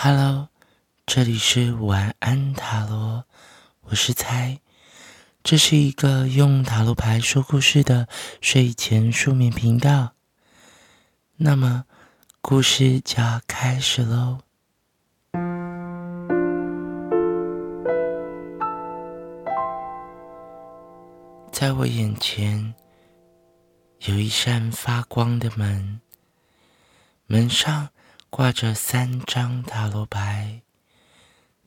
Hello，这里是晚安塔罗，我是猜，这是一个用塔罗牌说故事的睡前书眠频道。那么，故事就要开始喽。在我眼前有一扇发光的门，门上。挂着三张塔罗牌：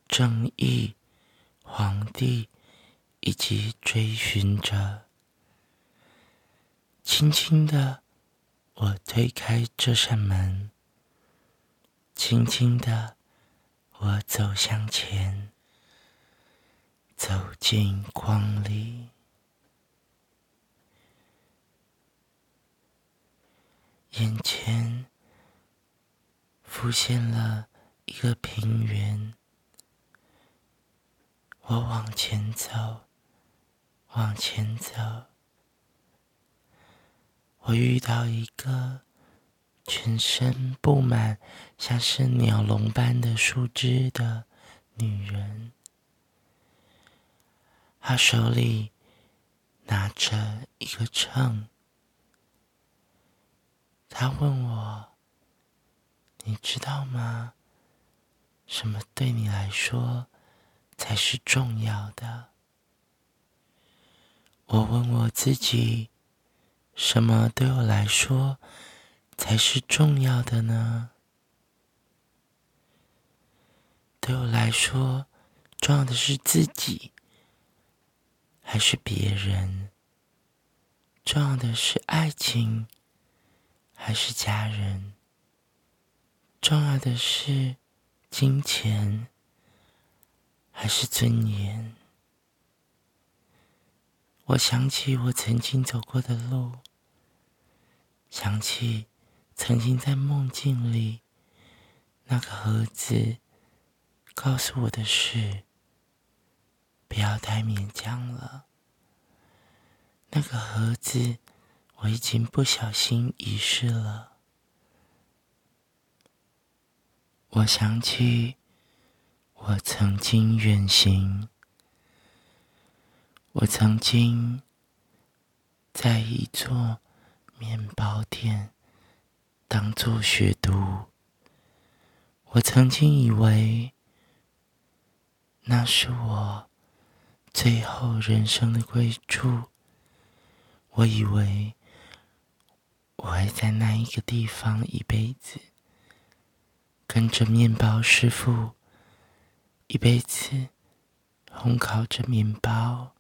正义、皇帝以及追寻者。轻轻的，我推开这扇门。轻轻的，我走向前，走进光里，眼前。浮现了一个平原，我往前走，往前走，我遇到一个全身布满像是鸟笼般的树枝的女人，她手里拿着一个秤，她问我。你知道吗？什么对你来说才是重要的？我问我自己，什么对我来说才是重要的呢？对我来说，重要的是自己，还是别人？重要的是爱情，还是家人？重要的是金钱还是尊严？我想起我曾经走过的路，想起曾经在梦境里那个盒子告诉我的事，不要太勉强了。那个盒子我已经不小心遗失了。我想起我曾经远行，我曾经在一座面包店当做学徒，我曾经以为那是我最后人生的归处，我以为我会在那一个地方一辈子。跟着面包师傅，一辈子烘烤着面包，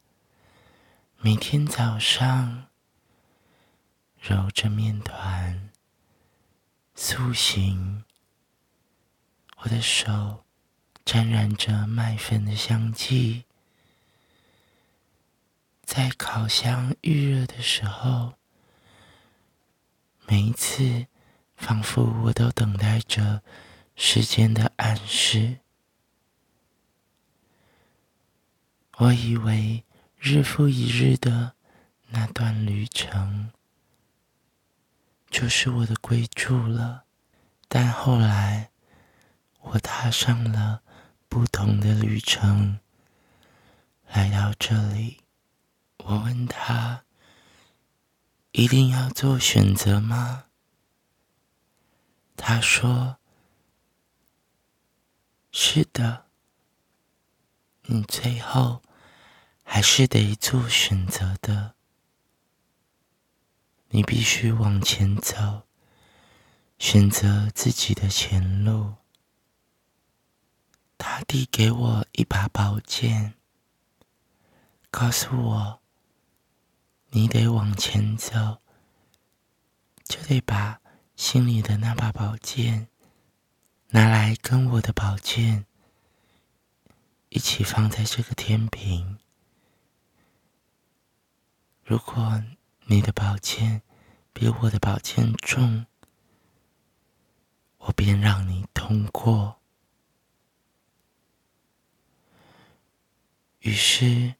每天早上揉着面团，塑形。我的手沾染着麦粉的香气，在烤箱预热的时候，每一次仿佛我都等待着。时间的暗示，我以为日复一日的那段旅程就是我的归处了，但后来我踏上了不同的旅程，来到这里。我问他：“一定要做选择吗？”他说。是的，你最后还是得做选择的。你必须往前走，选择自己的前路。他递给我一把宝剑，告诉我：你得往前走，就得把心里的那把宝剑。拿来跟我的宝剑一起放在这个天平。如果你的宝剑比我的宝剑重，我便让你通过。于是，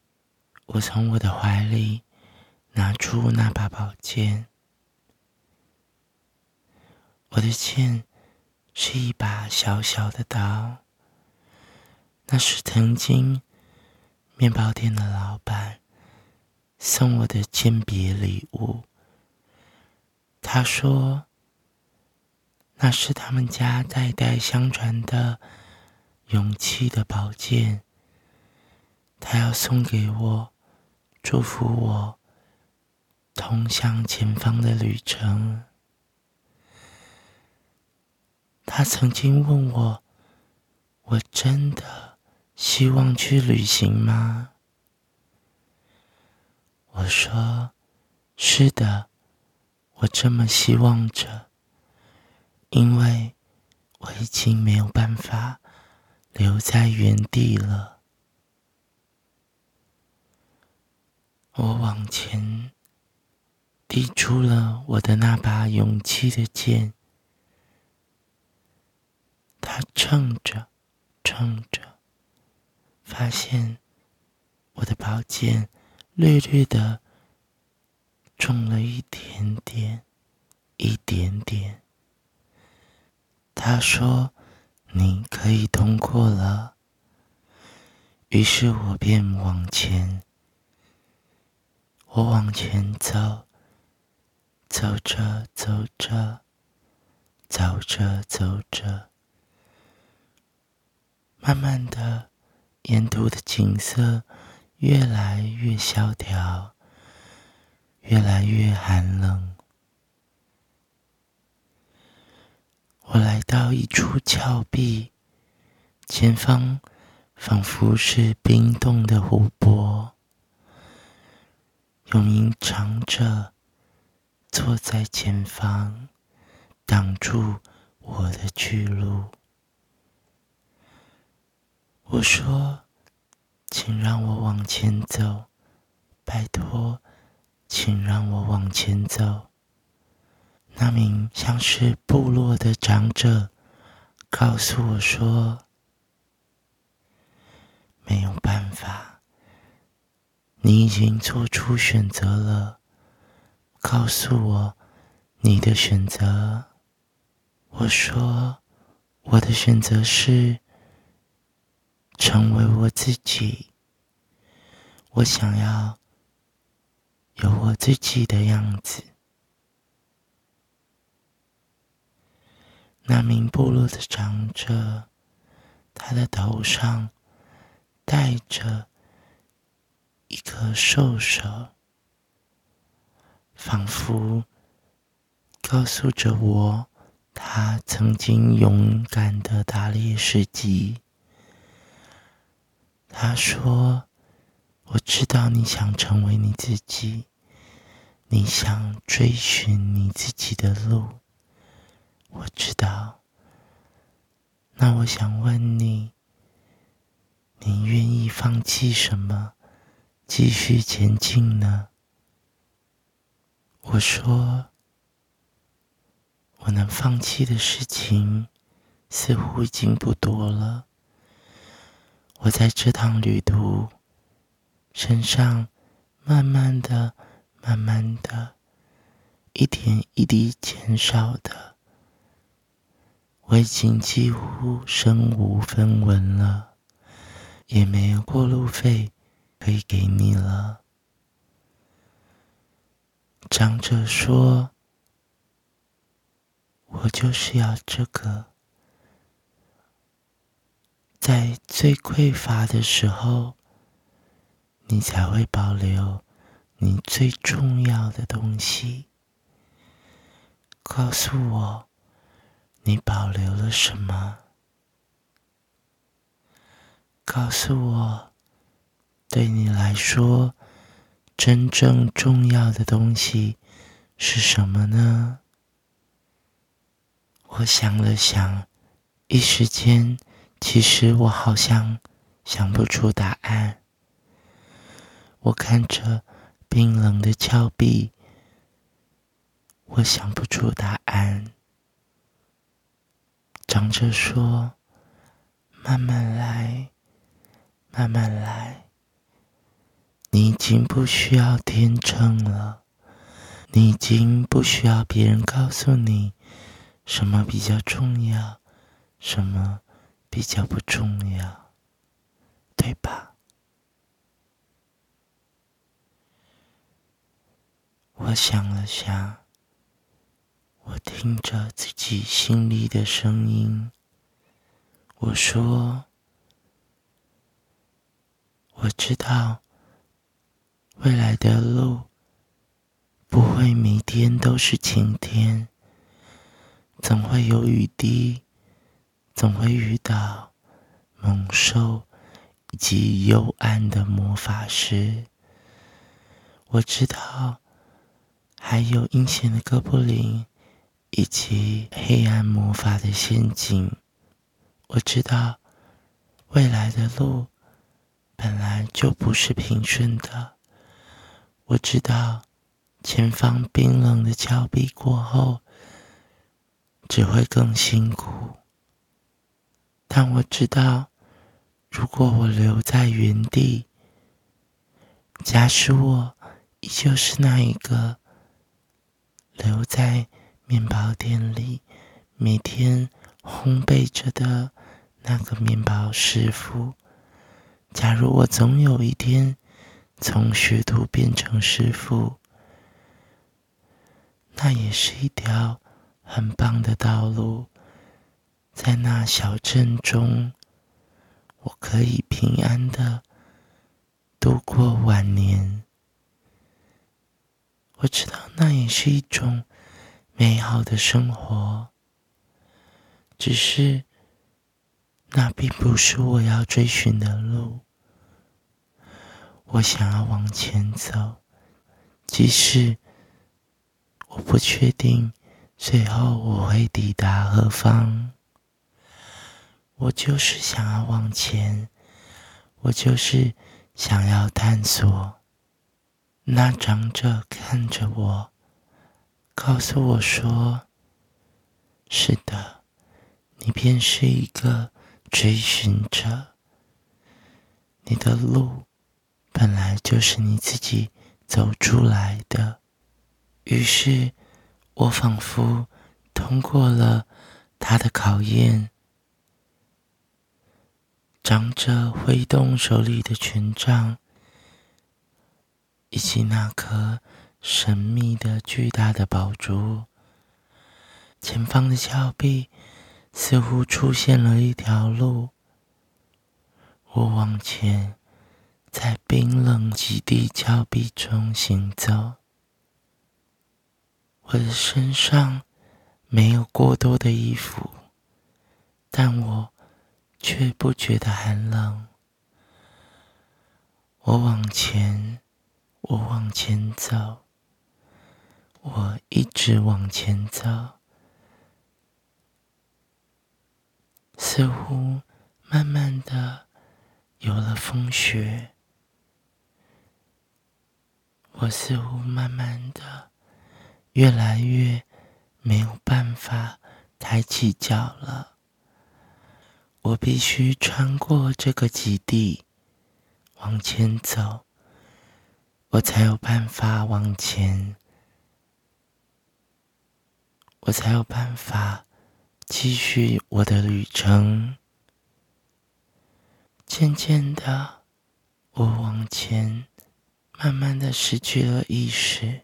我从我的怀里拿出那把宝剑，我的剑。是一把小小的刀。那是曾经面包店的老板送我的鉴别礼物。他说，那是他们家代代相传的勇气的宝剑。他要送给我，祝福我通向前方的旅程。他曾经问我：“我真的希望去旅行吗？”我说：“是的，我这么希望着，因为我已经没有办法留在原地了。”我往前递出了我的那把勇气的剑。他撑着，撑着，发现我的宝剑绿绿的重了一点点，一点点。他说：“你可以通过了。”于是我便往前，我往前走，走着走着，走着走着。慢慢的，沿途的景色越来越萧条，越来越寒冷。我来到一处峭壁，前方仿佛是冰冻的湖泊。有名长者坐在前方，挡住我的去路。我说：“请让我往前走，拜托，请让我往前走。”那名像是部落的长者告诉我说：“没有办法，你已经做出选择了。告诉我你的选择。”我说：“我的选择是。”成为我自己，我想要有我自己的样子。那名部落的长者，他的头上戴着一颗兽首，仿佛告诉着我，他曾经勇敢的打猎事迹。他说：“我知道你想成为你自己，你想追寻你自己的路。我知道。那我想问你，你愿意放弃什么，继续前进呢？”我说：“我能放弃的事情，似乎已经不多了。”我在这趟旅途身上，慢慢的、慢慢的、一点一滴减少的，我已经几乎身无分文了，也没有过路费可以给你了。长者说：“我就是要这个。”在最匮乏的时候，你才会保留你最重要的东西。告诉我，你保留了什么？告诉我，对你来说真正重要的东西是什么呢？我想了想，一时间。其实我好像想不出答案。我看着冰冷的峭壁，我想不出答案。长者说：“慢慢来，慢慢来。你已经不需要天秤了，你已经不需要别人告诉你什么比较重要。”什么比较不重要，对吧？我想了想，我听着自己心里的声音，我说：“我知道未来的路不会每天都是晴天。”总会有雨滴，总会遇到猛兽以及幽暗的魔法师。我知道还有阴险的哥布林以及黑暗魔法的陷阱。我知道未来的路本来就不是平顺的。我知道前方冰冷的峭壁过后。只会更辛苦，但我知道，如果我留在原地，假使我依旧是那一个留在面包店里每天烘焙着的那个面包师傅，假如我总有一天从学徒变成师傅，那也是一条。很棒的道路，在那小镇中，我可以平安的度过晚年。我知道那也是一种美好的生活，只是那并不是我要追寻的路。我想要往前走，即使我不确定。最后我会抵达何方？我就是想要往前，我就是想要探索。那长者看着我，告诉我说：“是的，你便是一个追寻者。你的路本来就是你自己走出来的。”于是。我仿佛通过了他的考验。长者挥动手里的权杖，以及那颗神秘的巨大的宝珠。前方的峭壁似乎出现了一条路。我往前，在冰冷极地峭壁中行走。我的身上没有过多的衣服，但我却不觉得寒冷。我往前，我往前走，我一直往前走，似乎慢慢的有了风雪，我似乎慢慢的。越来越没有办法抬起脚了。我必须穿过这个极地，往前走，我才有办法往前，我才有办法继续我的旅程。渐渐的，我往前，慢慢的失去了意识。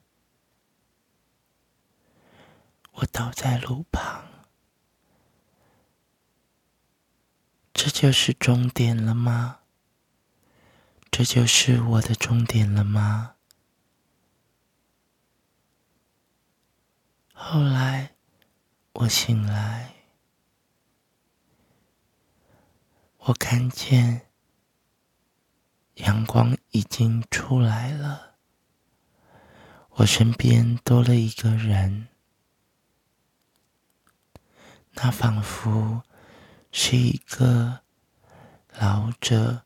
我倒在路旁，这就是终点了吗？这就是我的终点了吗？后来我醒来，我看见阳光已经出来了，我身边多了一个人。那仿佛是一个老者，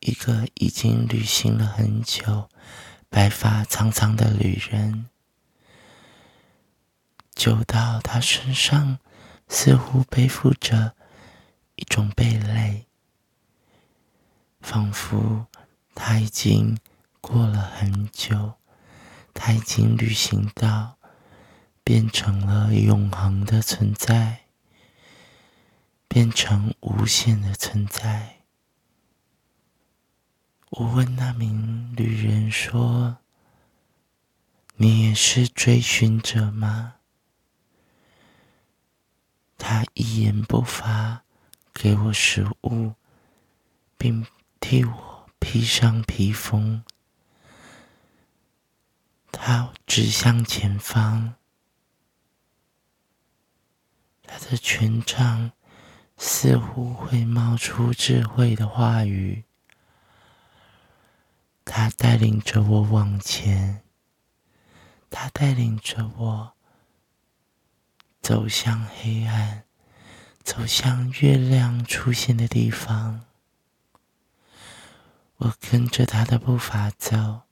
一个已经旅行了很久、白发苍苍的旅人。久到他身上似乎背负着一种贝类，仿佛他已经过了很久，他已经旅行到变成了永恒的存在。变成无限的存在。我问那名旅人说：“你也是追寻者吗？”他一言不发，给我食物，并替我披上披风。他指向前方，他的权杖似乎会冒出智慧的话语。他带领着我往前，他带领着我。走向黑暗，走向月亮出现的地方。我跟着他的步伐走，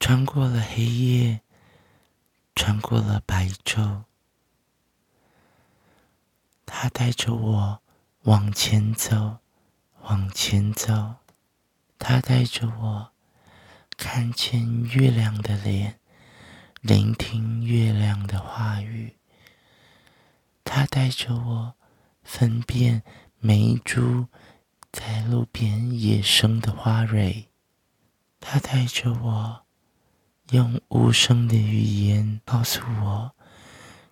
穿过了黑夜，穿过了白昼。他带着我往前走，往前走。他带着我看见月亮的脸，聆听月亮的话语。他带着我分辨每一株在路边野生的花蕊，他带着我用无声的语言告诉我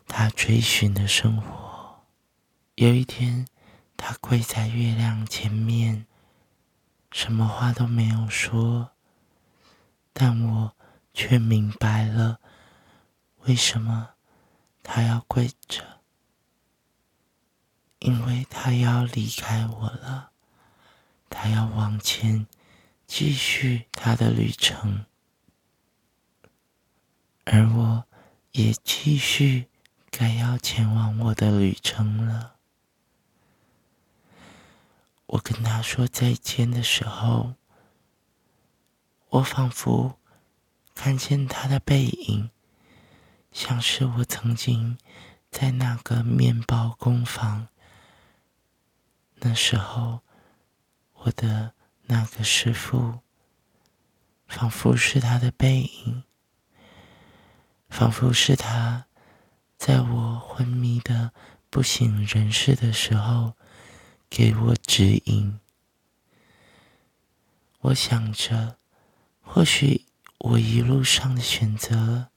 他追寻的生活。有一天，他跪在月亮前面，什么话都没有说，但我却明白了为什么他要跪着。因为他要离开我了，他要往前继续他的旅程，而我也继续该要前往我的旅程了。我跟他说再见的时候，我仿佛看见他的背影，像是我曾经在那个面包工坊。那时候，我的那个师傅，仿佛是他的背影，仿佛是他在我昏迷的不省人事的时候给我指引。我想着，或许我一路上的选择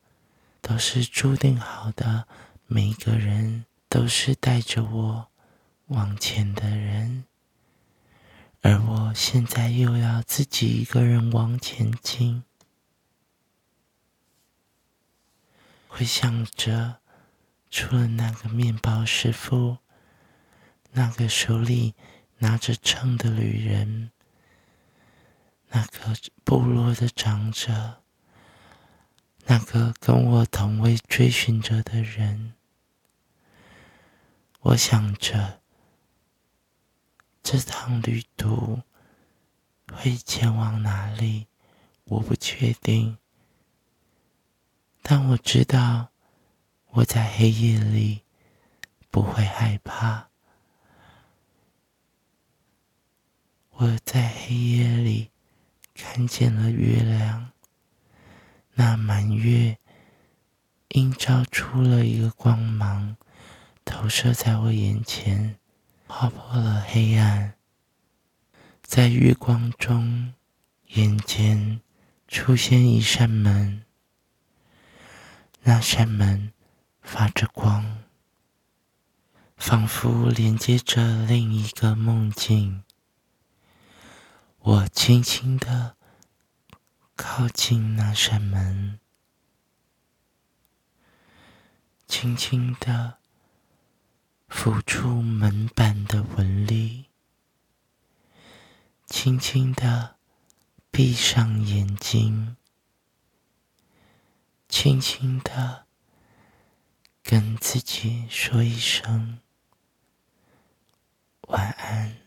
都是注定好的，每个人都是带着我。往前的人，而我现在又要自己一个人往前进。回想着，除了那个面包师傅，那个手里拿着秤的旅人，那个部落的长者，那个跟我同为追寻者的人，我想着。这趟旅途会前往哪里？我不确定，但我知道我在黑夜里不会害怕。我在黑夜里看见了月亮，那满月映照出了一个光芒，投射在我眼前。划破了黑暗，在月光中，眼前出现一扇门。那扇门发着光，仿佛连接着另一个梦境。我轻轻的靠近那扇门，轻轻的。抚触门板的纹理，轻轻的闭上眼睛，轻轻的跟自己说一声晚安。